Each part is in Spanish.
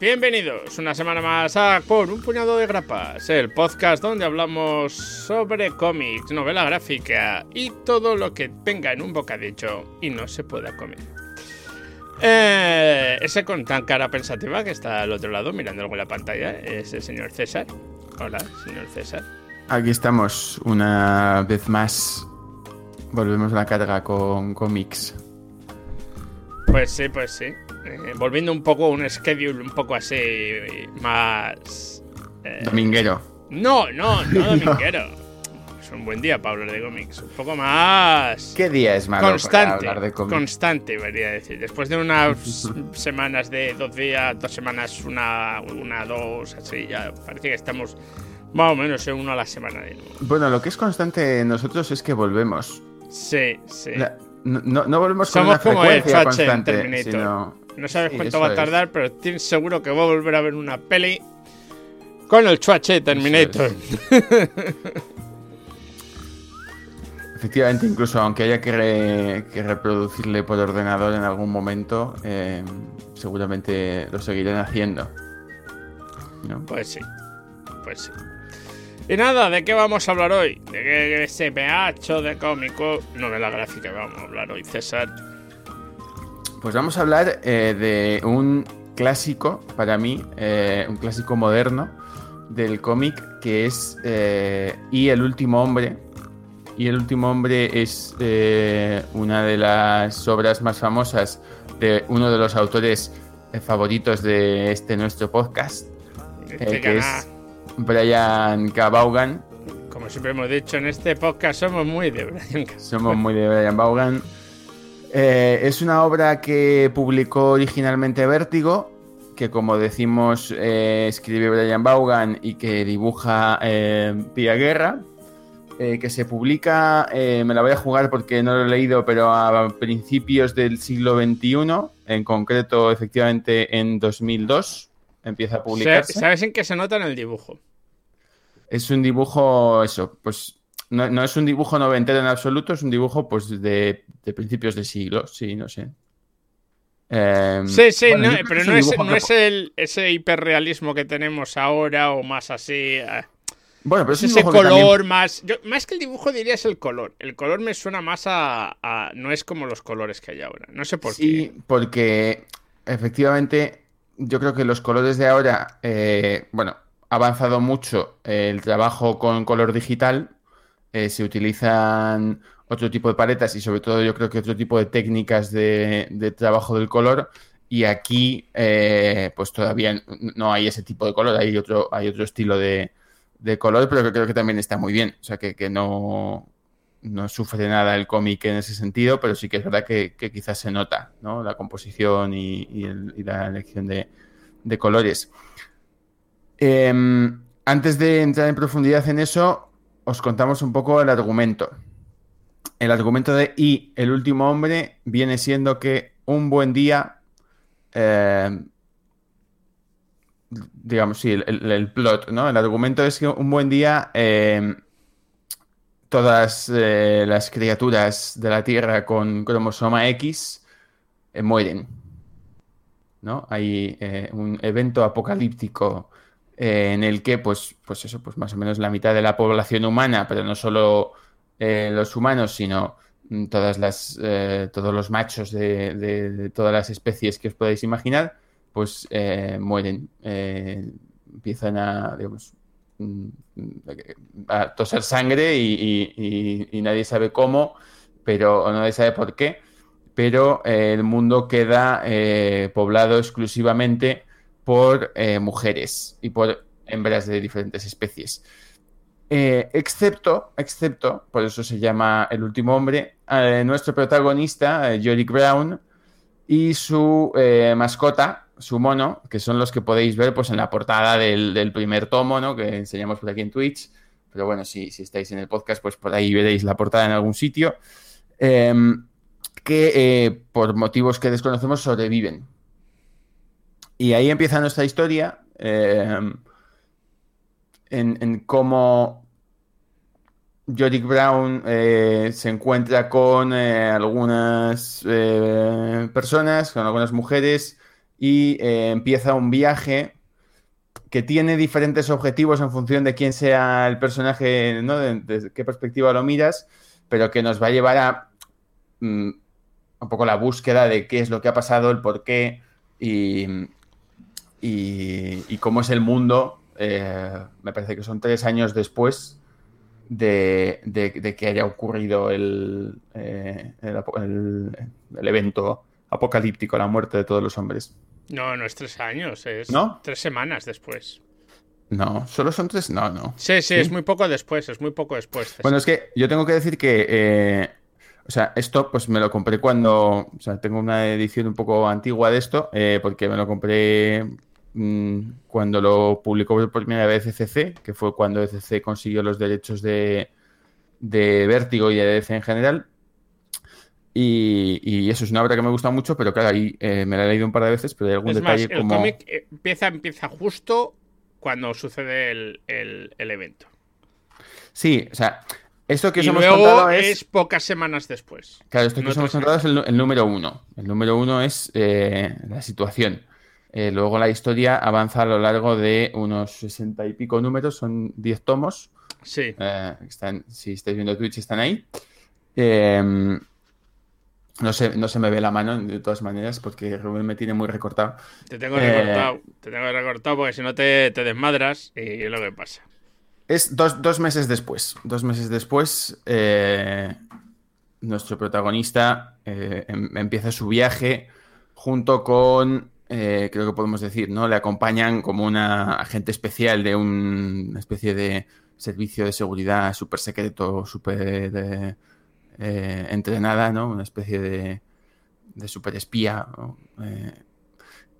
Bienvenidos una semana más a Por un puñado de grapas, el podcast donde hablamos sobre cómics, novela gráfica y todo lo que venga en un bocadillo y no se pueda comer. Eh, ese con tan cara pensativa que está al otro lado mirando algo en la pantalla es el señor César. Hola, señor César. Aquí estamos una vez más. Volvemos a la carga con cómics. Pues sí, pues sí. Eh, volviendo un poco a un schedule un poco así más... Eh, dominguero. No, no, no dominguero. es un buen día para hablar de cómics. Un poco más... ¿Qué día es malo constante, para hablar de cómics? Constante, debería decir. Después de unas semanas de dos días, dos semanas, una, una, dos, así, ya parece que estamos más o menos en uno a la semana de nuevo. Bueno, lo que es constante en nosotros es que volvemos. Sí, sí. no, no, volvemos Somos con una como frecuencia el constante, sino no sabes Sí, cuánto va a tardar, pero tienes seguro que voy a volver a ver una peli con el chuache Terminator. Efectivamente, incluso aunque haya que, re- que reproducirle por ordenador en algún momento, eh, seguramente lo seguirán haciendo. ¿no? Pues sí, pues sí. Y nada, ¿de qué vamos a hablar hoy? ¿De qué SPH, de cómico? Novela gráfica vamos a hablar hoy, César. Pues vamos a hablar eh, de un clásico, para mí, eh, un clásico moderno del cómic que es eh, Y el último hombre. Y el último hombre es una de las obras más famosas de uno de los autores favoritos de este nuestro podcast, Este que es Brian K. Vaughan. como siempre hemos dicho en este podcast, somos muy de Brian K. Somos muy de Brian Vaughan. Eh, es una obra que publicó originalmente Vértigo, que como decimos eh, escribe Brian Vaughan y que dibuja eh, Pia Guerra, eh, que se publica, me la voy a jugar porque no lo he leído, pero a principios del siglo XXI, en concreto efectivamente en 2002, empieza a publicarse. ¿Sabes en qué se nota en el dibujo? Es un dibujo, eso, pues no, no es un dibujo noventero en absoluto, es un dibujo pues de, de principios de siglo, sí, no sé. Em, Sí, sí, bueno, no, pero no es, no es el, ese hiperrealismo que tenemos ahora o más así. eh, Bueno, pero Es ese color también- más. yo- más que el dibujo diría es el color. El color me suena más a, a- No es como los colores que hay ahora. No sé por Sí, porque efectivamente yo creo que los colores de ahora, eh, bueno, ha avanzado mucho el trabajo con color digital, eh, se utilizan otro tipo de paletas y sobre todo yo creo que otro tipo de técnicas de, trabajo del color y aquí eh, pues todavía no hay ese tipo de color, hay otro, hay otro estilo de, de color, pero que creo que también está muy bien, o sea que, que no, no sufre nada el cómic en ese sentido, pero sí que es verdad que, quizás se nota, ¿no? La composición y, y la elección de, de colores. Em, antes de entrar en profundidad en eso, os contamos un poco el argumento. El argumento de Y, el último hombre, viene siendo que un buen día, em, digamos, sí, el, plot, ¿no? El argumento es que un buen día em, todas eh, las criaturas de la Tierra con cromosoma X eh, mueren. ¿No? Hay eh, un evento apocalíptico eh, en el que, pues, pues eso, pues más o menos la mitad de la población humana, pero no solo eh, los humanos, sino mm, todas las, eh, todos los machos de, todas las especies que os podáis imaginar, pues eh, mueren. Empiezan a, digamos, mm, a toser sangre y, y- nadie sabe cómo, pero o nadie sabe por qué, pero el mundo queda poblado exclusivamente por eh, mujeres y por hembras de diferentes especies. Eh, excepto, excepto, por eso se llama El último hombre, eh, nuestro protagonista, Yorick Brown, y su mascota, su mono, que son los que podéis ver pues, en la portada del, del primer tomo, ¿no? Que enseñamos por aquí en Twitch. Pero bueno, si, si estáis en el podcast, pues por ahí veréis la portada en algún sitio. Em, que por motivos que desconocemos sobreviven. Y ahí empieza nuestra historia em, en, cómo Jodick Brown eh, se encuentra con eh, algunas eh, personas, con algunas mujeres, y eh, empieza un viaje que tiene diferentes objetivos en función de quién sea el personaje, ¿no? De, de qué perspectiva lo miras, pero que nos va a llevar a mm, un poco la búsqueda de qué es lo que ha pasado, el por qué y, y, y cómo es el mundo. Eh, me parece que son tres años después de, de- de que haya ocurrido el, eh, el el- el evento apocalíptico, la muerte de todos los hombres. No, no es tres años, es ¿No? tres semanas después. No, solo son tres. No, no. Sí, sí, ¿Sí? es muy poco después, es muy poco después. Bueno, es que yo tengo que decir que, eh, o sea, esto pues me lo compré cuando, o sea, tengo una edición un poco antigua de esto, eh, porque me lo compré mm, cuando lo publicó por primera vez ECC, que fue cuando ECC consiguió los derechos de, de Vértigo y de DC en general. Y, y eso es una obra que me gusta mucho, pero claro, ahí eh, me la he leído un par de veces, pero hay algún es más, detalle el como... cómic empieza, empieza justo cuando sucede el, el- el evento. Sí, o sea, esto que os y hemos luego es... es... pocas semanas después. Claro, esto que No os hemos contado es el número uno. El número uno es eh, la situación. Eh, luego la historia avanza a lo largo de unos sesenta y pico números, son 10 tomos. Sí. Eh, están, si estáis viendo Twitch, están ahí. Eh, no, se, no se me ve la mano, de todas maneras, porque Rubén me tiene muy recortado. Te tengo Eh, recortado. Te tengo recortado porque si no te, te desmadras y es lo que pasa. Es dos, dos meses después. Dos meses después, eh, nuestro protagonista eh, em- empieza su viaje junto con, eh, creo que podemos decir, ¿no? Le acompañan como una agente especial de un- una especie de servicio de seguridad súper secreto, súper eh, eh, entrenada, ¿no? Una especie de, de súper espía.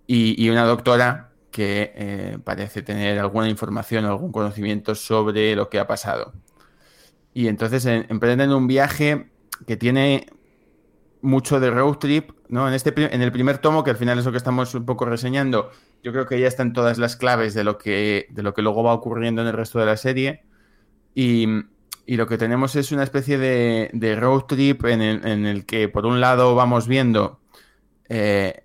y, y una doctora que parece tener alguna información algún conocimiento sobre lo que ha pasado. Y entonces en- emprenden un viaje que tiene mucho de road trip, ¿no? En, este, en el primer tomo, que al final es lo que estamos un poco reseñando, yo creo que ya están todas las claves de lo que, de lo que luego va ocurriendo en el resto de la serie. Y, y lo que tenemos es una especie de, de road trip en el, en el que, por un lado, vamos viendo eh,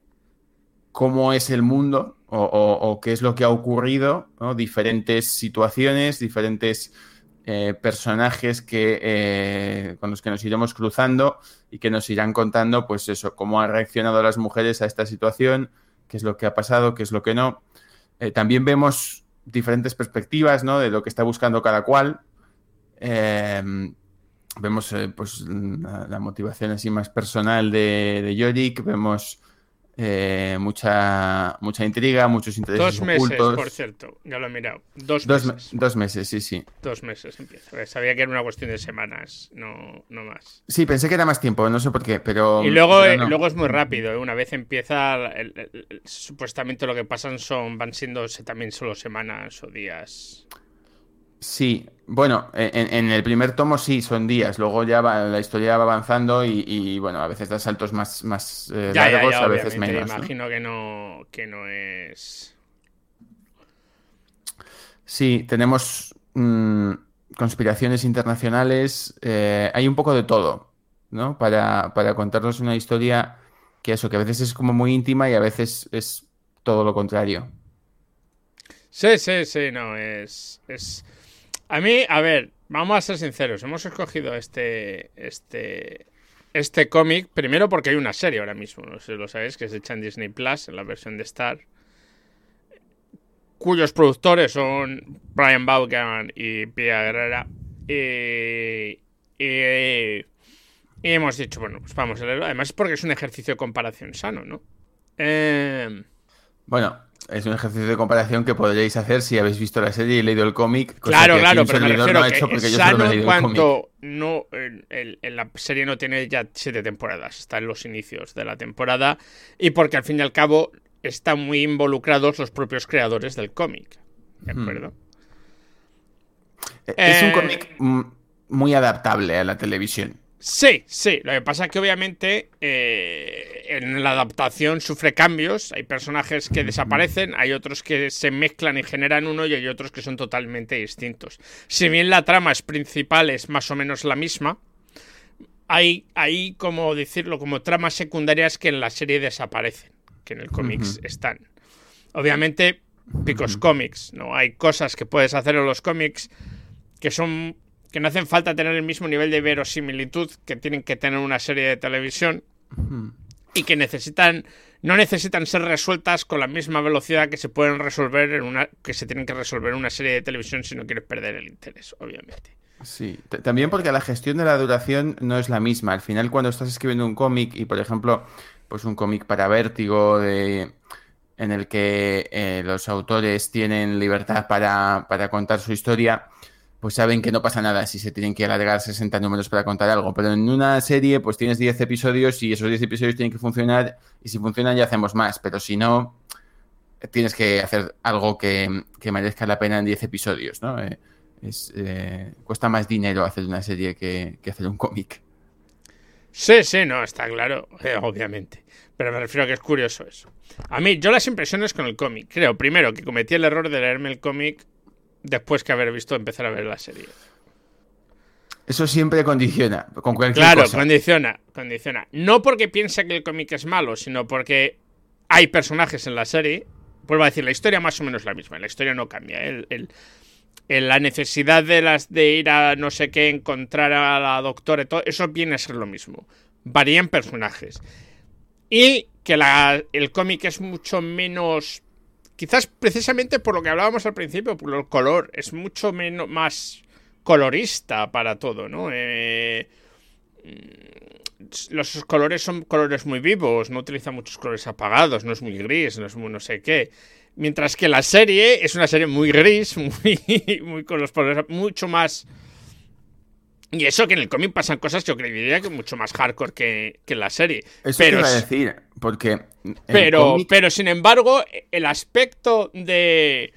cómo es el mundo o, qué es lo que ha ocurrido. Diferentes situaciones, diferentes eh, personajes que, eh, con los que nos iremos cruzando y que nos irán contando, pues eso, cómo han reaccionado las mujeres a esta situación, qué es lo que ha pasado, qué es lo que no. Eh, también vemos diferentes perspectivas, ¿no? De lo que está buscando cada cual. Eh, vemos pues la, la motivación así más personal de, de Yorick, vemos eh, mucha, mucha intriga, muchos intereses Dos meses, ocultos. por cierto. Ya lo he mirado. Dos, Dos, me- meses. dos meses, sí, sí. Dos meses empieza. Sabía que era una cuestión de semanas, no, no más. Sí, pensé que era más tiempo, no sé por qué, pero... Y luego, pero eh, no. luego es muy rápido. ¿eh? Una vez empieza, el- el- el- supuestamente lo que pasan son van siendo también solo semanas o días. Sí, bueno, en, en el primer tomo sí, son días, luego ya va- la historia va avanzando y, y, bueno, a veces da saltos más, más eh, Ya, largos, ya, a veces menos. ¿no? Imagino que no, que no es. Sí, tenemos mm, conspiraciones internacionales, eh, hay un poco de todo, ¿no? Para, para contarnos una historia que eso, que a veces es como muy íntima y a veces es todo lo contrario. Sí, sí, sí, no, es. es... A mí, a ver, vamos a ser sinceros. Hemos escogido este. Este. Este cómic, primero porque hay una serie ahora mismo, no sé si lo sabéis, que se echa en Disney Plus, en la versión de Star, cuyos productores son Brian Vaughan y Pia Guerrera. Y, hemos dicho, bueno, pues vamos a leerlo. Además, porque es un ejercicio de comparación sano, ¿no? Eh, Bueno, es un ejercicio de comparación que podréis hacer si habéis visto la serie y leído el cómic. Claro, claro, pero me refiero no es sano en cuanto no, en, la serie no tiene ya siete temporadas, está en los inicios de la temporada y porque al fin y al cabo están muy involucrados los propios creadores del cómic. ¿De hmm. acuerdo? Es un eh, cómic muy adaptable a la televisión. Sí, sí. Lo que pasa es que obviamente eh, en la adaptación sufre cambios. Hay personajes que desaparecen, hay otros que se mezclan y generan uno y hay otros que son totalmente distintos. Si bien la trama es principal es más o menos la misma, hay, hay como decirlo, como tramas secundarias que en la serie desaparecen, que en el cómics están. Obviamente, picos cómics, ¿no? Hay cosas que puedes hacer en los cómics que son que no hacen falta tener el mismo nivel de verosimilitud que tienen que tener una serie de televisión y que necesitan no necesitan ser resueltas con la misma velocidad que se pueden resolver en una que se tienen que resolver en una serie de televisión si no quieres perder el interés, obviamente. Sí, también porque la gestión de la duración no es la misma. Al final, cuando estás escribiendo un cómic y, por ejemplo, pues un cómic para vértigo de en el que eh, los autores tienen libertad para, para contar su historia, pues saben que no pasa nada si se tienen que alargar 60 números para contar algo. Pero en una serie, pues tienes 10 episodios y esos 10 episodios tienen que funcionar. Y si funcionan, ya hacemos más. Pero si no, tienes que hacer algo que, merezca la pena en 10 episodios, ¿no? Eh, es, eh, cuesta más dinero hacer una serie que, hacer un cómic. Sí, sí, no, está claro, eh, obviamente. Pero me refiero a que es curioso eso. A mí, yo las impresiones con el cómic. Creo, primero, que cometí el error de leerme el cómic después que haber visto empezar a ver la serie. Eso siempre condiciona, con cualquier claro, condiciona, condiciona. No porque piense que el cómic es malo, sino porque hay personajes en la serie. Vuelvo a decir, la historia más o menos es la misma, la historia no cambia. El, la necesidad de las de ir a no sé qué, encontrar a la doctora y todo, eso viene a ser lo mismo. Varían personajes. Y que el cómic es mucho menos Quizás precisamente por lo que hablábamos al principio, por el color, es mucho menos más colorista para todo, ¿no? Eh, los colores son colores muy vivos, no utiliza muchos colores apagados, no es muy gris, no es muy no sé qué. Mientras que la serie es una serie muy gris, muy, muy con los colores mucho más y eso que en el cómic pasan cosas, yo creería que mucho más hardcore que, en la serie. Eso pero, iba a decir, porque. Pero, pero sin embargo, el aspecto de.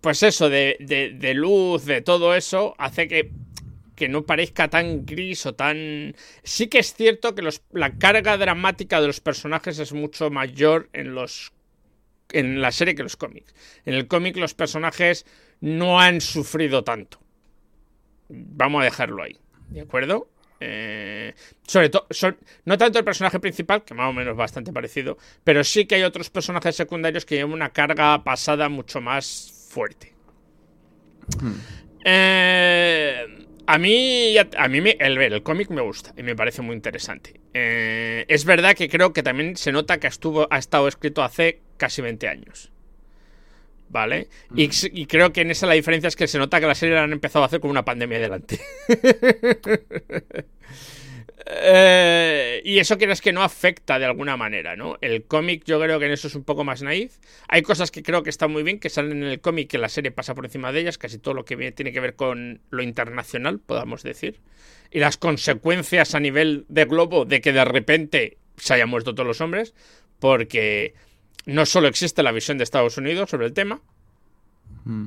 Pues eso, de, de, luz, de todo eso, hace que, que no parezca tan gris o tan. Sí que es cierto que los, la carga dramática de los personajes es mucho mayor en los. en la serie que los cómics. En el cómic los personajes no han sufrido tanto vamos a dejarlo ahí. ¿De acuerdo? Eh, sobre todo, no tanto el personaje principal, que más o menos bastante parecido, pero sí que hay otros personajes secundarios que llevan una carga pasada mucho más fuerte. Hmm. Eh, a mí, a mí me, el ver el cómic me gusta y me parece muy interesante. Eh, es verdad que creo que también se nota que estuvo, ha estado escrito hace casi 20 años. ¿Vale? Y, creo que en esa la diferencia es que se nota que la serie la han empezado a hacer con una pandemia delante. Eh, y eso quieres que no afecta de alguna manera, ¿no? El cómic yo creo que en eso es un poco más naif. Hay cosas que creo que están muy bien, que salen en el cómic, que la serie pasa por encima de ellas, casi todo lo que tiene que ver con lo internacional, podamos decir. Y las consecuencias a nivel de globo de que de repente se hayan muerto todos los hombres, porque no solo existe la visión de Estados Unidos sobre el tema, mm.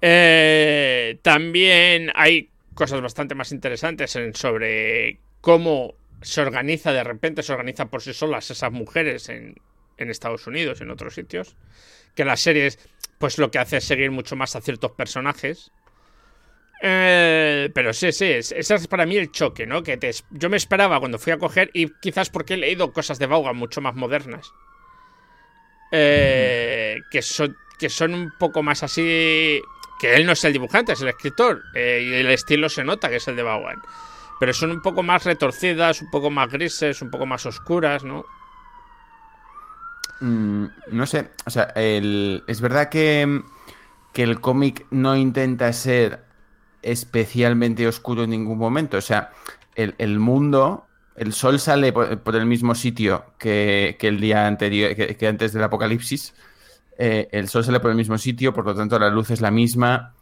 eh, también hay cosas bastante más interesantes sobre cómo se organiza, de repente se organiza por sí solas esas mujeres en, Estados Unidos, en otros sitios, que la serie pues lo que hace es seguir mucho más a ciertos personajes. Eh, pero sí, sí, ese es para mí el choque, ¿no? Que yo me esperaba cuando fui a coger, y quizás porque he leído cosas de Vaughan mucho más modernas, eh, que, son, que son un poco más así. Que él no es el dibujante, es el escritor. Eh, y el estilo se nota que es el de Bowen. Pero son un poco más retorcidas, un poco más grises, un poco más oscuras, ¿no? Mm, no sé, o sea, es verdad que, que el cómic no intenta ser especialmente oscuro en ningún momento. O sea, el, el mundo el sol sale por, el mismo sitio que, el día anterior, que, antes del apocalipsis. Eh, el sol sale por el mismo sitio, por lo tanto la luz es la misma.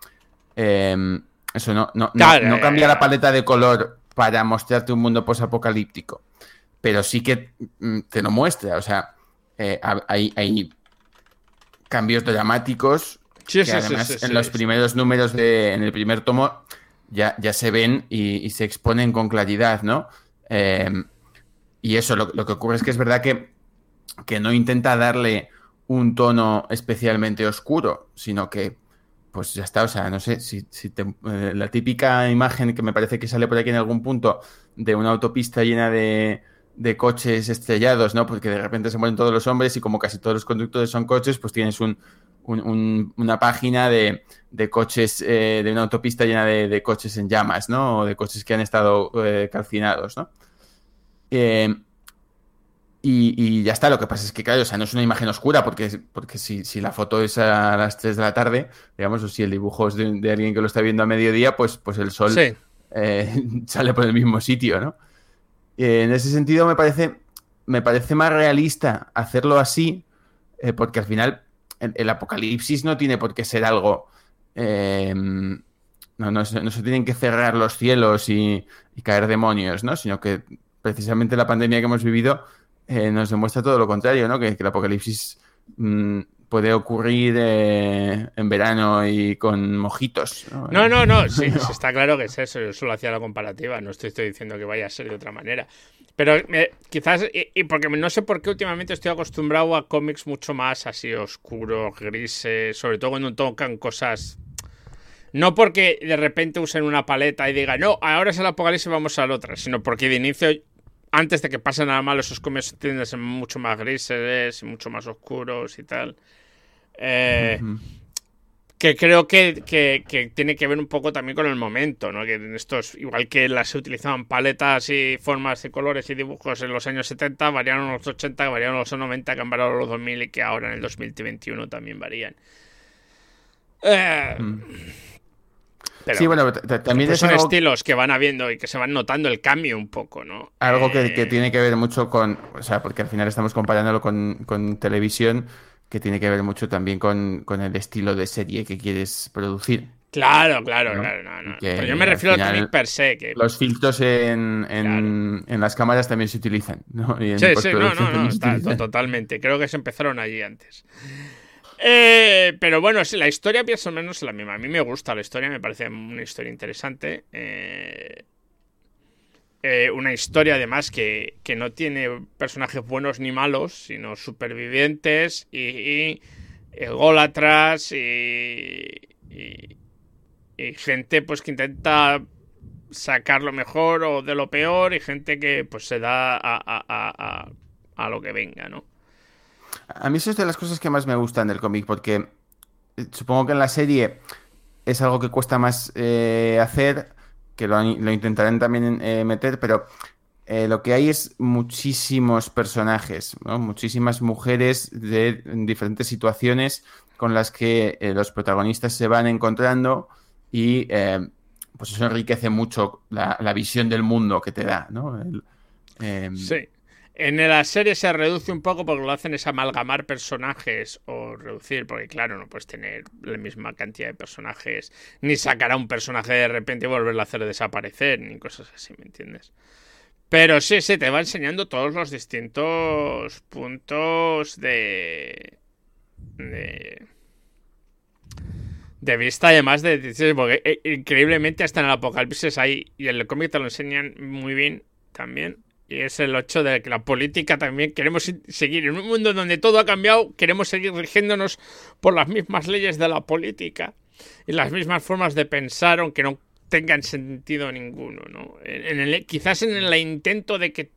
Em, eso no, no, no, cambia la paleta de color para mostrarte un mundo posapocalíptico, pero sí que mm, te lo muestra. O sea, eh, hay, hay, cambios dramáticos que además en los primeros números de, en el primer tomo ya, ya se ven y, se exponen con claridad, ¿no? Em, y eso, lo, que ocurre es que es verdad que, que no intenta darle un tono especialmente oscuro, sino que pues ya está, o sea, no sé, si, eh, la típica imagen que me parece que sale por aquí en algún punto de una autopista llena de, de coches estrellados, ¿no? Porque de repente se mueren todos los hombres y como casi todos los conductores son coches, pues tienes un, una página de, de coches, eh, de una autopista llena de, coches en llamas, ¿no? O de coches que han estado eh, calcinados, ¿no? Y, ya está, lo que pasa es que, claro, o sea, no es una imagen oscura, porque, porque si, la foto es a las 3 de la tarde, digamos, o si el dibujo es de, alguien que lo está viendo a mediodía, pues, pues el sol eh, sale por el mismo sitio, ¿no? en ese sentido me parece, me parece más realista hacerlo así, eh, porque al final el, apocalipsis no tiene por qué ser algo... Em, no, no, se, tienen que cerrar los cielos y, caer demonios, ¿no? Sino que precisamente la pandemia que hemos vivido eh, nos demuestra todo lo contrario, ¿no? Que, el apocalipsis mm, puede ocurrir eh, en verano y con mojitos. No, no, no, sí, está claro que es eso. Yo solo hacía la comparativa, no estoy, estoy diciendo que vaya a ser de otra manera. Pero eh, quizás, y, porque no sé por qué últimamente estoy acostumbrado a cómics mucho más así oscuros, grises, sobre todo cuando tocan cosas no porque de repente usen una paleta y digan, no, ahora es el apocalipsis, vamos a la otra, sino porque de inicio antes de que pase nada malo, esos cómics tienden a ser mucho más grises y mucho más oscuros y tal. Eh, que creo que, tiene que ver un poco también con el momento, ¿no? Que en estos, igual que las se utilizaban paletas y formas y colores y dibujos en los años 70, variaron los 80, variaron los 90, que han variado los 2000 y que ahora en el 2021 también varían. Eh, sí, bueno, también pues son estilos que van habiendo y que se van notando el cambio un poco, ¿no? Algo que, eh, tiene que ver mucho con, o sea, porque al final estamos comparándolo con, televisión, que tiene que ver mucho también con, el estilo de serie que quieres producir. Claro, claro, claro. No, yo me refiero al cómic per se. Que... Los filtros en, en, las cámaras también se utilizan, ¿no? sí, sí, no, no, no, totalmente. Creo que se empezaron allí antes. Eh, pero bueno, la historia más o menos es la misma. A mí me gusta la historia, me parece una historia interesante. Eh, eh, una historia además que, no tiene personajes buenos ni malos, sino supervivientes y, y ególatras y, gente pues que intenta sacar lo mejor o de lo peor y gente que pues se da a, a lo que venga, ¿no? A mí eso es de las cosas que más me gustan del cómic, porque eh, supongo que en la serie es algo que cuesta más eh, hacer, que lo, intentarán también eh, meter, pero lo que hay es muchísimos personajes, muchísimas mujeres de diferentes situaciones con las que los protagonistas se van encontrando y pues eso enriquece mucho la, visión del mundo que te da, ¿no? Em, sí. En la serie se reduce un poco porque lo hacen es amalgamar personajes o reducir, porque claro, no puedes tener la misma cantidad de personajes, ni sacar a un personaje de repente y volverlo a hacer desaparecer, ni cosas así, ¿me entiendes? Pero sí, sí, te va enseñando todos los distintos puntos de... de... De vista, además de... Porque eh, increíblemente hasta en el apocalipsis hay... Y en el cómic te lo enseñan muy bien también y es el hecho de que la política también queremos seguir en un mundo donde todo ha cambiado, queremos seguir rigiéndonos por las mismas leyes de la política y las mismas formas de pensar, aunque no tengan sentido ninguno, ¿no? Quizás en el intento de que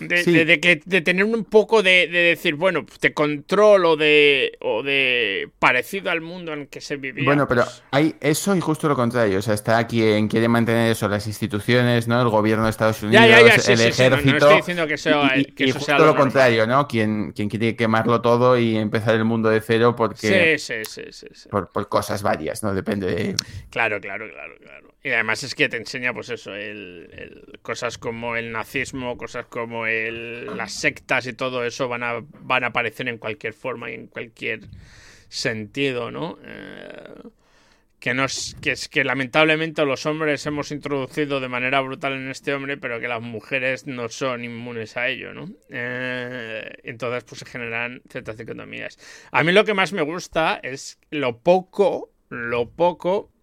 De, Sí. de- de que, de tener un poco de, de decir, bueno, de control o de, o de parecido al mundo en el que se vivía. Bueno, pero pues, hay eso y justo lo contrario. O sea, está quien quiere mantener eso, las instituciones, ¿no? El gobierno de Estados Ya, Unidos, ya, ya, sí, el sí, sí, no- no ejército. estoy diciendo que sea- y, y- que y eso justo sea lo lo, contrario, ¿no? Quien, quien quiere quemarlo todo y empezar el mundo de cero porque sí, sí, sí, sí, sí. por, por cosas varias, ¿no? Depende de. Claro, claro, claro, claro. Y además es que te enseña, pues eso, el, cosas como el nazismo, cosas como el, las sectas y todo eso van a, van a aparecer en cualquier forma y en cualquier sentido, ¿no? Eh, que, nos, que es que lamentablemente los hombres hemos introducido de manera brutal en este hombre, pero que las mujeres no son inmunes a ello, ¿no? Eh, entonces, pues se generan ciertas dicotomías. A mí lo que más me gusta es lo poco, lo poco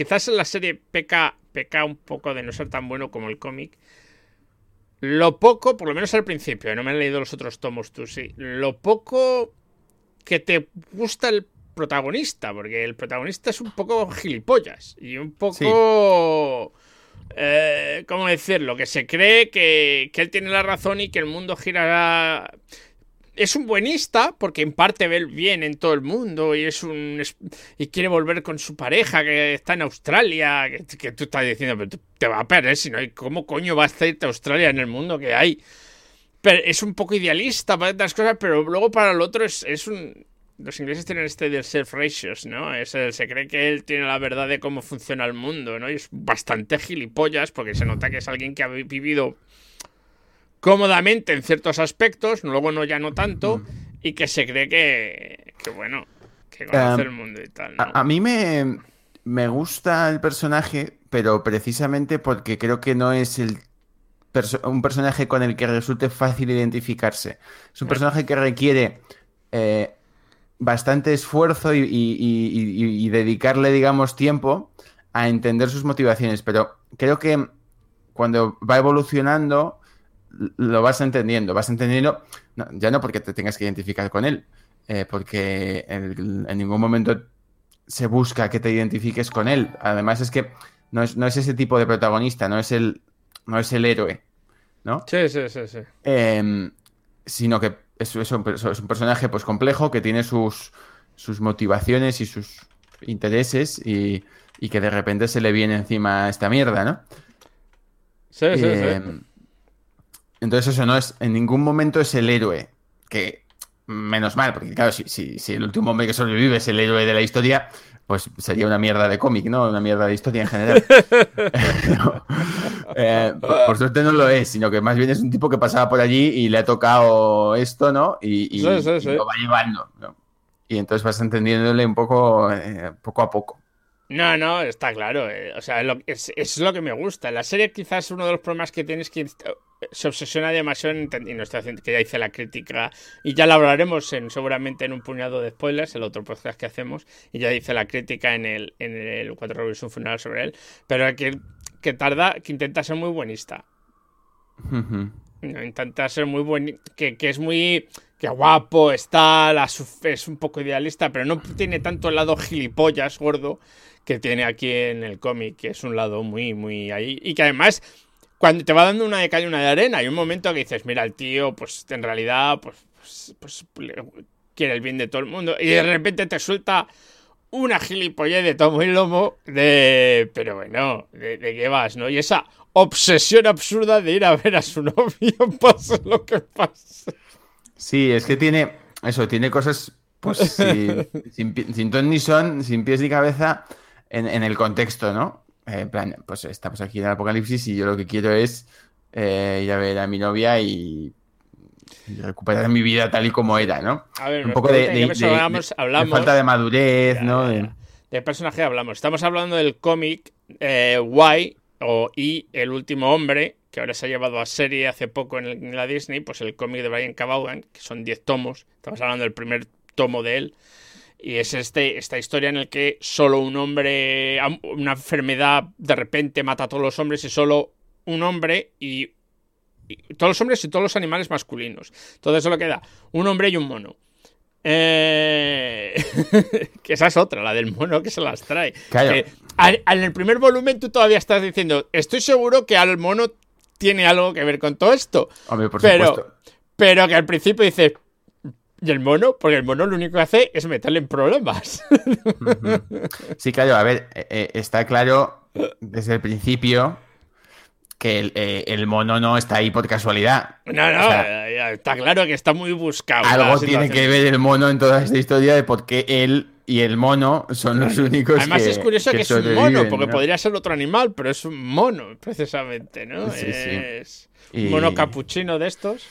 quizás en la serie peca, peca un poco de no ser tan bueno como el cómic. Lo poco, por lo menos al principio, no me he leído los otros tomos tú, sí. Lo poco que te gusta el protagonista, porque el protagonista es un poco gilipollas y un poco... eh, ¿Cómo decirlo? Que se cree que, que él tiene la razón y que el mundo gira es un buenista porque en parte ve el bien en todo el mundo y es un y quiere volver con su pareja que está en Australia que, tú estás diciendo pero te va a perder si no cómo coño vas a irte a Australia en el mundo que hay pero es un poco idealista para otras cosas pero luego para el otro es, es un los ingleses tienen este del self-righteous, ¿no? Es el, se cree que él tiene la verdad de cómo funciona el mundo, ¿no? Y es bastante gilipollas porque se nota que es alguien que ha vi- vivido cómodamente en ciertos aspectos, luego no ya no tanto, y que se cree que, que bueno, que conoce Um, el mundo y tal, ¿no? A, a mí me, me gusta el personaje, pero precisamente porque creo que no es el perso- un personaje con el que resulte fácil identificarse. Es un personaje que requiere eh, bastante esfuerzo y, y- y- dedicarle, digamos, tiempo a entender sus motivaciones, pero creo que cuando va evolucionando lo vas entendiendo, vas entendiendo, no, ya no porque te tengas que identificar con él, eh, porque en, en ningún momento se busca que te identifiques con él. Además es que no es, no es ese tipo de protagonista, no es el, no es el héroe, ¿no? Sí, sí, sí, sí. Em, sino que es, es un, es un personaje pues complejo que tiene sus, sus motivaciones y sus intereses y, y que de repente se le viene encima esta mierda, ¿no? Sí, sí, sí. Entonces eso no es, en ningún momento es el héroe, que menos mal, porque claro, si, si, si el último hombre que sobrevive es el héroe de la historia, pues sería una mierda de cómic, ¿no? Una mierda de historia en general. No. Eh, por, por suerte no lo es, sino que más bien es un tipo que pasaba por allí y le ha tocado esto, ¿no? Y, y- Sí, sí, y sí. lo va llevando, ¿no? Y entonces vas entendiéndole un poco, eh, poco a poco. No, no, está claro. eh, o sea, lo- es, es lo que me gusta. La serie quizás uno de los problemas que tiene es que se obsesiona demasiado en y no estoy haciendo, que ya hice la crítica y ya la hablaremos en, seguramente en un puñado de spoilers, el otro podcast que hacemos, y ya hice la crítica en el, en el 4 Revolution Funeral sobre él, pero que, que tarda, que intenta ser muy buenista. No, intenta ser muy buen. Que, que es muy. Que guapo está, la es un poco idealista, pero no tiene tanto el lado gilipollas gordo que tiene aquí en el cómic, que es un lado muy, muy ahí. Y que además, cuando te va dando una de cal y una de arena, hay un momento que dices, mira, el tío, pues en realidad, pues, pues, pues, quiere el bien de todo el mundo. Y de repente te suelta una gilipollez de tomo y lomo de... Pero bueno, ¿de, de qué vas, no? Y esa obsesión absurda de ir a ver a su novio, pase lo que pase. Sí, es que tiene, eso, tiene cosas, pues, sin, sin, sin ton ni son, sin pies ni cabeza, en, en el contexto, ¿no? En plan, pues estamos aquí en el apocalipsis y yo lo que quiero es eh, ir a ver a mi novia y, recuperar mi vida tal y como era, ¿no? A ver, Un poco de, de- hablamos, de hablamos falta de madurez, Ya, ¿no? ya, De- ya. De personaje hablamos. Estamos hablando del cómic eh, Y o Y, el último hombre, que ahora se ha llevado a serie hace poco en, el- en la Disney, pues el cómic de Brian K. Vaughan, que son 10 tomos. Estamos hablando del primer tomo de él. Y es este, esta historia en la que solo un hombre, una enfermedad de repente mata a todos los hombres y solo un hombre y, y todos los hombres y todos los animales masculinos. Entonces solo queda un hombre y un mono. Eh, que esa es otra, la del mono que se las trae. Al- al- en el primer volumen tú todavía estás diciendo, estoy seguro que al mono tiene algo que ver con todo esto. Hombre, por pero, supuesto. pero que al principio dices, ¿y el mono? Porque el mono lo único que hace es meterle en problemas. Sí, claro, a ver, eh, eh, está claro desde el principio que el, eh, el mono no está ahí por casualidad. No, no, O sea, está claro que está muy buscado. Algo tiene que ver el mono en toda esta historia de por qué él y el mono son los únicos Además que es curioso que, es un mono, porque ¿no? podría ser otro animal, pero es un mono, precisamente, ¿no? Sí, es un mono capuchino de estos.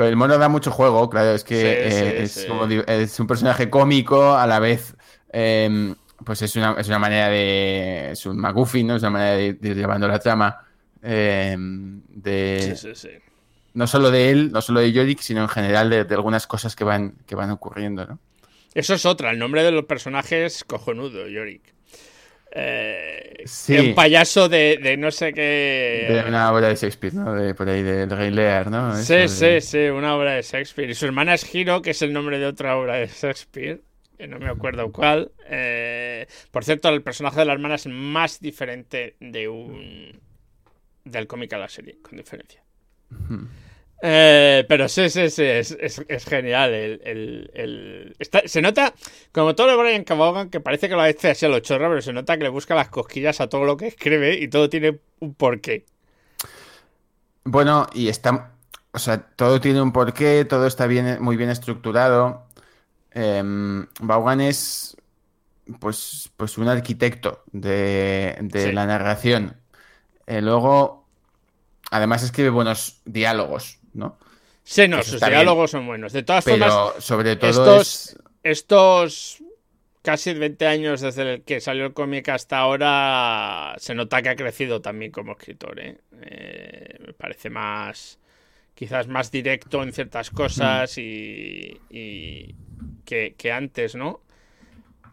Con el mono da mucho juego, claro, es que Sí, eh, sí, es, sí. como di- es un personaje cómico, a la vez, eh, pues es una, es una manera de. Es un McGuffin, ¿no? Es una manera de, de ir llevando la trama. eh, de, Sí, sí, sí. No solo de él, no solo de Yorick, sino en general de, de algunas cosas que van, que van ocurriendo, ¿no? Eso es otra, el nombre de los personajes cojonudo, Yorick. Eh, Sí. Un payaso de, de no sé qué. De una obra de Shakespeare, ¿no? De, por ahí, del Rey Lear, ¿no? Sí, Eso de- sí, sí, una obra de Shakespeare. Y su hermana es Hiro, que es el nombre de otra obra de Shakespeare. que no me acuerdo cuál. Eh, por cierto, el personaje de la hermana es más diferente de un. del cómic a la serie, con diferencia. Eh, pero sí, sí, sí, es, es- es genial. El, el- el- está- se nota, como todo lo de Brian Cabogan, que parece que lo hace así a lo chorra, pero se nota que le busca las cosquillas a todo lo que escribe y todo tiene un porqué. Bueno, y está, o sea, todo tiene un porqué, todo está bien, muy bien estructurado. Vaughan es, pues, pues un arquitecto de, de Sí. la narración. Eh, luego, además escribe buenos diálogos, ¿no? Sí, no, Eso sus bien. diálogos son buenos. De todas formas, sobre todo estos- es... estos casi 20 años desde el que salió el cómic hasta ahora, se nota que ha crecido también como escritor. ¿eh? Eh, me parece más, quizás más directo en ciertas cosas y, y que, que antes, ¿no?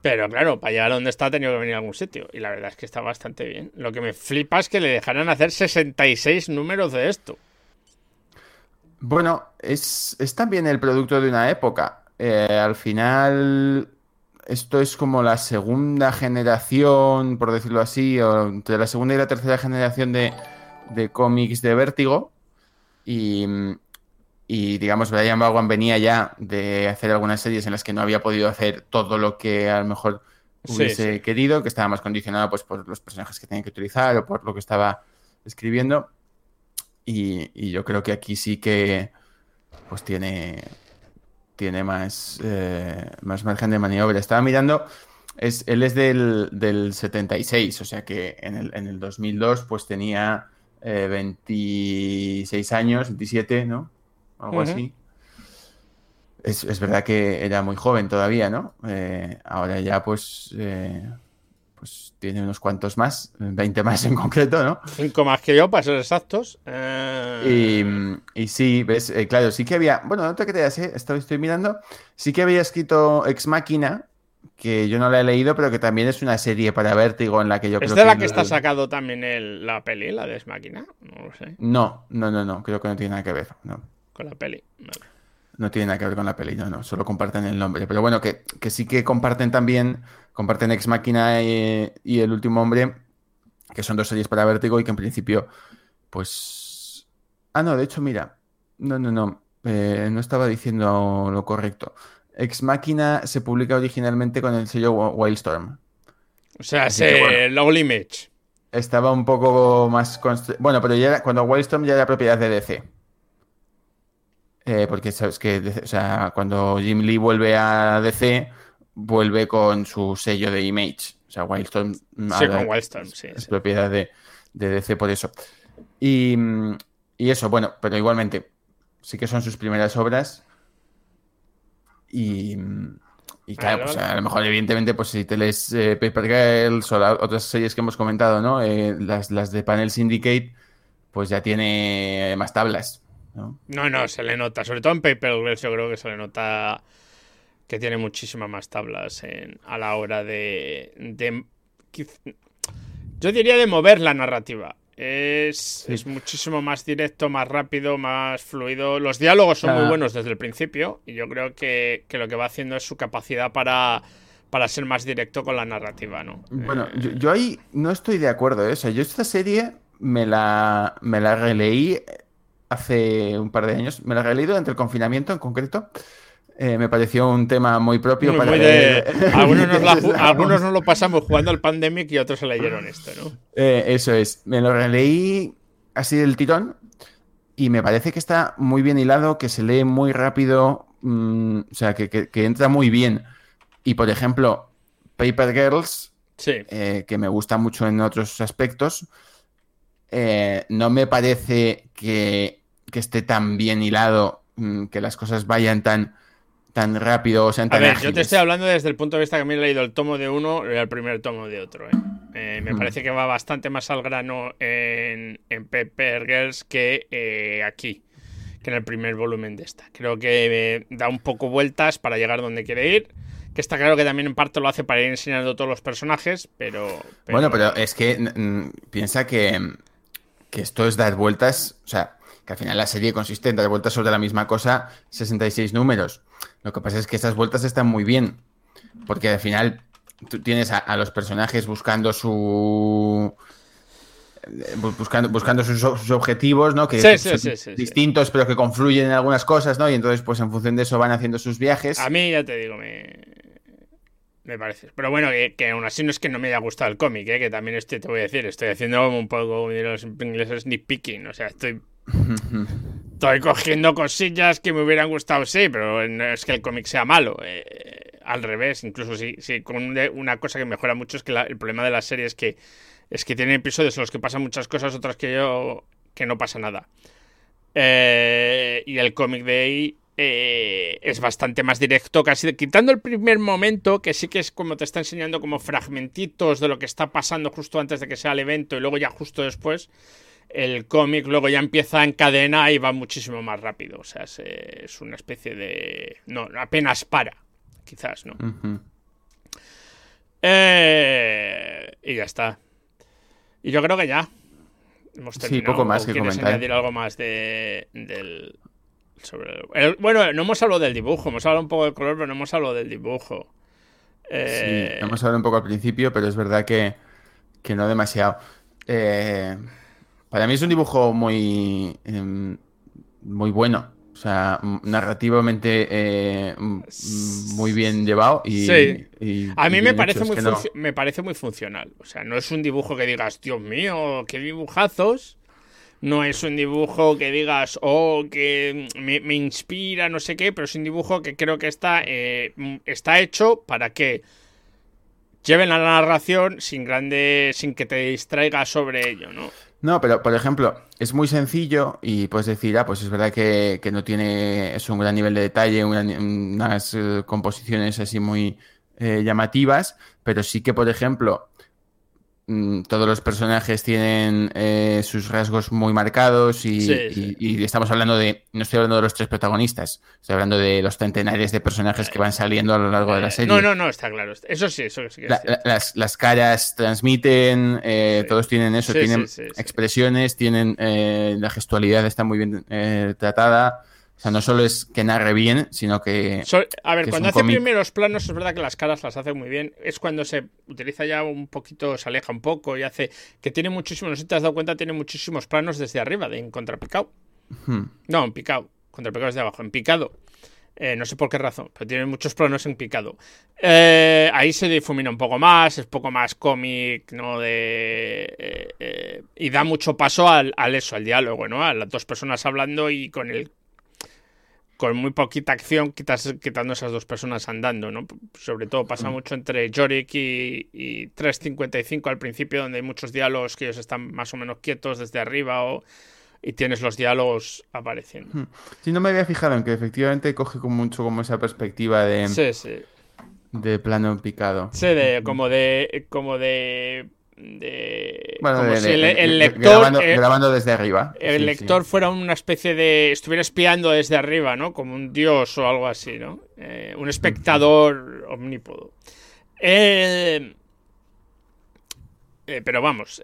Pero claro, para llegar a donde está ha tenido que venir a algún sitio. Y la verdad es que está bastante bien. Lo que me flipa es que le dejarán hacer 66 números de esto. Bueno, es, es también el producto de una época. Eh, al final, esto es como la segunda generación, por decirlo así, o entre la segunda y la tercera generación de, de cómics de Vértigo. Y, y, digamos, Brian Vaughan venía ya de hacer algunas series en las que no había podido hacer todo lo que a lo mejor Sí, hubiese sí. querido, que estaba más condicionado pues, por los personajes que tenía que utilizar o por lo que estaba escribiendo. Y, y yo creo que aquí sí que pues tiene, tiene más, eh, más margen de maniobra. Estaba mirando, es, él es del, del 76, o sea que en el, en el 2002 pues tenía eh, 26 años, 27, ¿no? Algo así. Es, es verdad que era muy joven todavía, ¿no? Eh, ahora ya pues, eh, pues tiene unos cuantos más, 20 más en concreto, ¿no? Cinco más que yo, para ser exactos. Eh, Y, y sí, ves, Eh, claro, sí que había, bueno, no te creas, ¿eh? Esto estoy mirando, sí que había escrito Ex Machina, que yo no la he leído, pero que también es una serie para Vértigo en la que yo ¿Es creo de la no- que está sacado también el- la peli, la de Máquina? No lo sé. No, no, no, no, creo que no tiene nada que ver, no. Con la peli. Vale. No tiene nada que ver con la peli, no, no, solo comparten el nombre. Pero bueno, que, que sí que comparten también, comparten Ex Machina y, y El Último Hombre, que son dos series para Vértigo y que en principio, pues... Ah, no, de hecho, mira, no, no, no, eh, no estaba diciendo lo correcto. Ex Machina se publica originalmente con el sello Wildstorm. O sea, ese bueno. Low Image. Estaba un poco más... Bueno, pero ya era- cuando Wildstorm ya era propiedad de DC. Eh, porque sabes que, o sea, cuando Jim Lee vuelve a DC, vuelve con su sello de Image. O sea, Wildstorm Sí, con Wildstorm, sí. es sí. propiedad de, de DC por eso. Y, y eso, bueno, pero igualmente, sí que son sus primeras obras. Y, y claro, pues, a lo mejor, evidentemente, pues si te lees eh, Paper Girls o la- otras series que hemos comentado, ¿no? Eh, las, las de Panel Syndicate, pues ya tiene más tablas, ¿no? No, no, se le nota. Sobre todo en Paper Girls yo creo que se le nota que tiene muchísimas más tablas en- a la hora de, Yo diría de mover la narrativa. Es, es muchísimo más directo, más rápido, más fluido. Los diálogos son muy buenos desde el principio y yo creo que, que lo que va haciendo es su capacidad para, para ser más directo con la narrativa, ¿no? Bueno, Eh, yo, yo ahí no estoy de acuerdo, ¿eh? O sea, yo esta serie me la, me la releí hace un par de años. Me la releí durante el confinamiento en concreto. Eh, me pareció un tema muy propio Muy- para muy de- leer. algunos, nos la ju- Desde- algunos nos lo pasamos jugando al Pandemic y otros se leyeron esto, ¿no? Eh, eso es. Me lo releí así del tirón y me parece que está muy bien hilado, que se lee muy rápido, mm, o sea, que, que- que entra muy bien. Y por ejemplo, Paper Girls, Sí. eh, que me gusta mucho en otros aspectos, no me parece que, que esté tan bien hilado, mm, que las cosas vayan tan, tan rápido o sean A tan ver, yo te estoy hablando desde el punto de vista que me he leído el tomo de uno y el primer tomo de otro. ¿eh? Eh, me Hmm. parece que va bastante más al grano en, en Pepper Girls que eh, aquí, que en el primer volumen de esta. Creo que da un poco vueltas para llegar donde quiere ir. Que está claro que también en parte lo hace para ir enseñando todos los personajes, pero. pero- Bueno, pero es que mm, piensa que, que esto es dar vueltas, o sea, que al final la serie consiste en dar vueltas sobre la misma cosa 66 números. Lo que pasa es que estas vueltas están muy bien, porque al final tú tienes a, a los personajes buscando su... eh, bu- Buscando, buscando sus, sus objetivos, ¿no? Que Sí, son sí, sí, distintos, pero que confluyen en algunas cosas, ¿no? Y entonces, pues en función de eso van haciendo sus viajes. A mí ya te digo, me. Me parece. Pero bueno, que, que aún así no es que no me haya gustado el cómic, ¿eh? que también estoy, te voy a decir, estoy haciendo un poco, como dirían los ingleses, nitpicking. O sea, estoy. Estoy cogiendo cosillas que me hubieran gustado, sí, pero no es que el cómic sea malo. eh, al revés, incluso sí, sí, con una cosa que mejora mucho es que el problema de la serie es que es que tiene episodios en los que pasan muchas cosas, otras que yo que no pasa nada. Eh, y el cómic de ahí eh, es bastante más directo, casi quitando el primer momento, que sí que es como te está enseñando como fragmentitos de lo que está pasando justo antes de que sea el evento y luego ya justo después. El cómic luego ya empieza en cadena y va muchísimo más rápido. O sea, es, eh, es una especie de. No, apenas para. Quizás, ¿no? Eh, y ya está. Y yo creo que ya. Hemos Sí, terminado. poco más ¿O que comentar. añadir algo más de, del. Sobre el- el- bueno, no hemos hablado del dibujo. Hemos hablado un poco del color, pero no hemos hablado del dibujo. Eh, Sí, hemos hablado un poco al principio, pero es verdad que, que no demasiado. Eh, para mí es un dibujo muy, em, muy bueno. O sea, narrativamente eh, muy bien llevado. Y, Sí. y- A mí me parece, muy no- me parece muy funcional. O sea, no es un dibujo que digas, Dios mío, qué dibujazos. No es un dibujo que digas, oh, que me, me inspira, no sé qué, pero es un dibujo que creo que está, eh, está hecho para que lleven la narración sin grande, sin que te distraigas sobre ello, ¿no? No, pero por ejemplo, es muy sencillo y puedes decir, ah, pues es verdad que, que no tiene, es un gran nivel de detalle, una- unas eh, composiciones así muy eh, llamativas, pero sí que, por ejemplo, todos los personajes tienen eh, sus rasgos muy marcados y, Sí, y- sí. y estamos hablando de, no estoy hablando de los tres protagonistas, estoy hablando de los centenares de personajes que van saliendo a lo largo de la Eh, serie. No, no, no, está claro. Eso sí, eso sí que es La- cierto. la- las, las caras transmiten, eh, todos tienen eso, tienen expresiones, tienen eh, la gestualidad está muy bien eh, tratada. O sea, no solo es que narre bien, sino que So- a ver, que cuando hace cómic. primeros planos es verdad que las caras las hace muy bien. Es cuando se utiliza ya un poquito, se aleja un poco y hace que tiene muchísimos, no sé si te has dado cuenta, tiene muchísimos planos desde arriba, de en contrapicado. hmm, No, en picado. Contrapicado desde abajo, en picado. Eh, no sé por qué razón, pero tiene muchos planos en picado. Eh, ahí se difumina un poco más, es poco más cómic, ¿no? De, eh, y da mucho paso al, al eso, al diálogo, ¿no? A las dos personas hablando y con el con muy poquita acción, quitas, quitando esas dos personas andando, ¿no? Sobre todo pasa mucho entre Yorick y, y 355 al principio, donde hay muchos diálogos que ellos están más o menos quietos desde arriba o, y tienes los diálogos apareciendo. sí, no me había fijado en que efectivamente coge con mucho como esa perspectiva de, Sí, sí. de plano picado. Sí, de, como de. como de. De Bueno, como de- si el, lector. grabando, eh, grabando desde arriba. el Sí, lector sí. fuera una especie de. estuviera espiando desde arriba, ¿no? Como un dios o algo así, ¿no? Eh, un espectador omnípodo. Eh, pero vamos,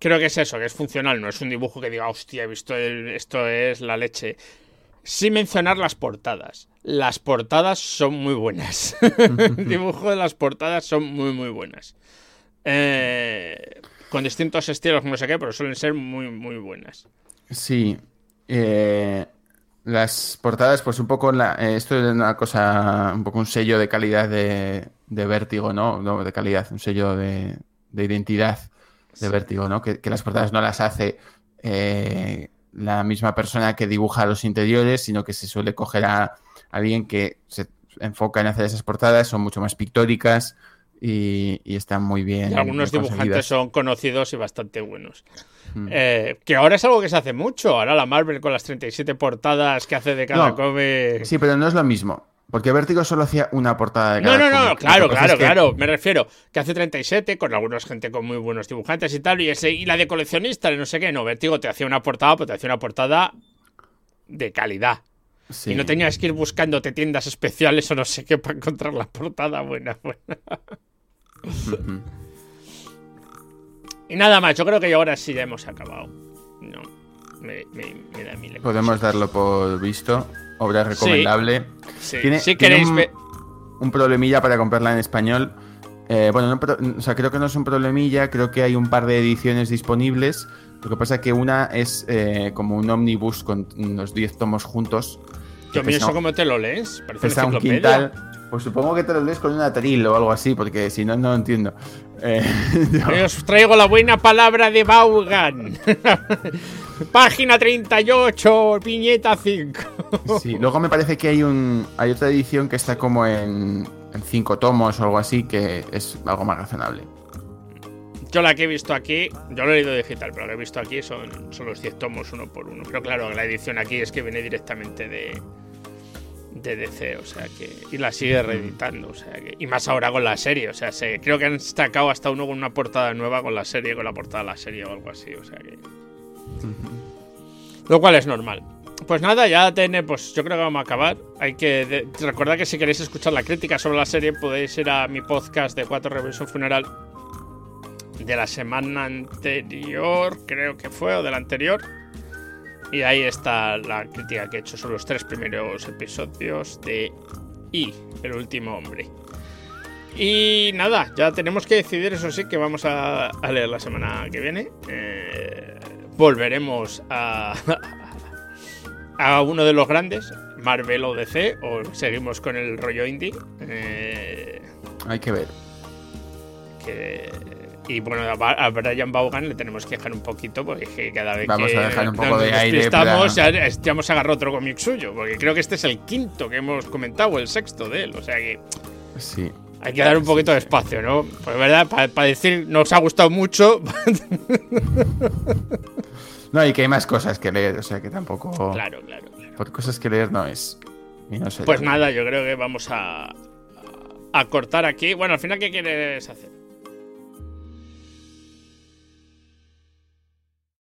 creo que es eso, que es funcional, no es un dibujo que diga, hostia, he visto el- esto es la leche. Sin mencionar las portadas. Las portadas son muy buenas. el dibujo de las portadas son muy, muy buenas. Eh, con distintos estilos, no sé qué, pero suelen ser muy, muy buenas. Sí. Eh, las portadas, pues un poco, la, eh, esto es una cosa, un poco un sello de calidad de, de vértigo, ¿no? No, de calidad, un sello de, de identidad de vértigo, ¿no? Que, que, las portadas no las hace eh, la misma persona que dibuja los interiores, sino que se suele coger a alguien que se enfoca en hacer esas portadas, son mucho más pictóricas y, y están muy bien. Y algunos dibujantes son conocidos y bastante buenos. Mm. Eh, que ahora es algo que se hace mucho. Ahora la Marvel con las 37 portadas que hace de cada No, cómic. Sí, pero no es lo mismo. Porque Vértigo solo hacía una portada de No, cada no, no, cómic. claro, claro, es que- claro. Me refiero que hace 37 con algunos gente con muy buenos dibujantes y tal. Y, ese, y la de coleccionista, no sé qué. No, Vertigo te hacía una portada, pero te hacía una portada de calidad. Sí. Y no tenías que ir buscándote tiendas especiales o no sé qué para encontrar la portada buena. buena. y nada más, yo creo que ahora sí ya hemos acabado. No, me, me- me da mil Podemos darlo por visto. Obra recomendable. Sí, Tiene- si tiene queréis un- un problemilla para comprarla en español. Eh, bueno, no, o sea, creo que no es un problemilla, creo que hay un par de ediciones disponibles. Lo que pasa que una es eh, como un omnibus con unos 10 tomos juntos. Yo pienso pesa- cómo te lo lees. Parece pesa un quintal. Pues supongo que te lo lees con un atril o algo así, porque si no, no entiendo. Eh, yo- Os traigo la buena palabra de Vaughan. Página 38, viñeta 5. sí, Luego me parece que hay un hay otra edición que está como en, en cinco tomos o algo así, que es algo más razonable. Yo la que he visto aquí, yo lo he leído digital, pero que he visto aquí son, son los 10 tomos uno por uno. Pero claro, la edición aquí es que viene directamente de, de DC, o sea que. Y la sigue reeditando, o sea que. Y más ahora con la serie, o sea, se, creo que han sacado hasta uno con una portada nueva con la serie, con la portada de la serie o algo así, o sea que. Lo cual es normal. Pues nada, ya tiene, pues yo creo que vamos a acabar. Hay que recordar que si queréis escuchar la crítica sobre la serie, podéis ir a mi podcast de Cuatro un Funeral de la semana anterior, creo que fue, o de la anterior. Y ahí está la crítica que he hecho sobre los tres primeros episodios de Y, el último hombre. Y nada, ya tenemos que decidir, eso sí, que vamos a, a leer la semana que viene. Eh, volveremos a, a uno de los grandes, Marvel o DC, o seguimos con el rollo indie. Eh, Hay que ver. que y bueno, a Brian Vaughan le tenemos que dejar un poquito porque cada vez Vamos que a dejar un poco de aire despistamos, para- ya, ya hemos agarrado otro cómic suyo, porque creo que este es el quinto que hemos comentado, o el sexto de él, o sea que Sí. hay que dar un poquito de espacio, ¿no? Pues verdad, para decir nos ha gustado mucho, No, y que hay más cosas que leer, o sea que tampoco. claro, claro, claro. Por cosas que leer no es. y no sé. Pues nada, yo creo que vamos a, a cortar aquí. Bueno, al final, ¿qué quieres hacer?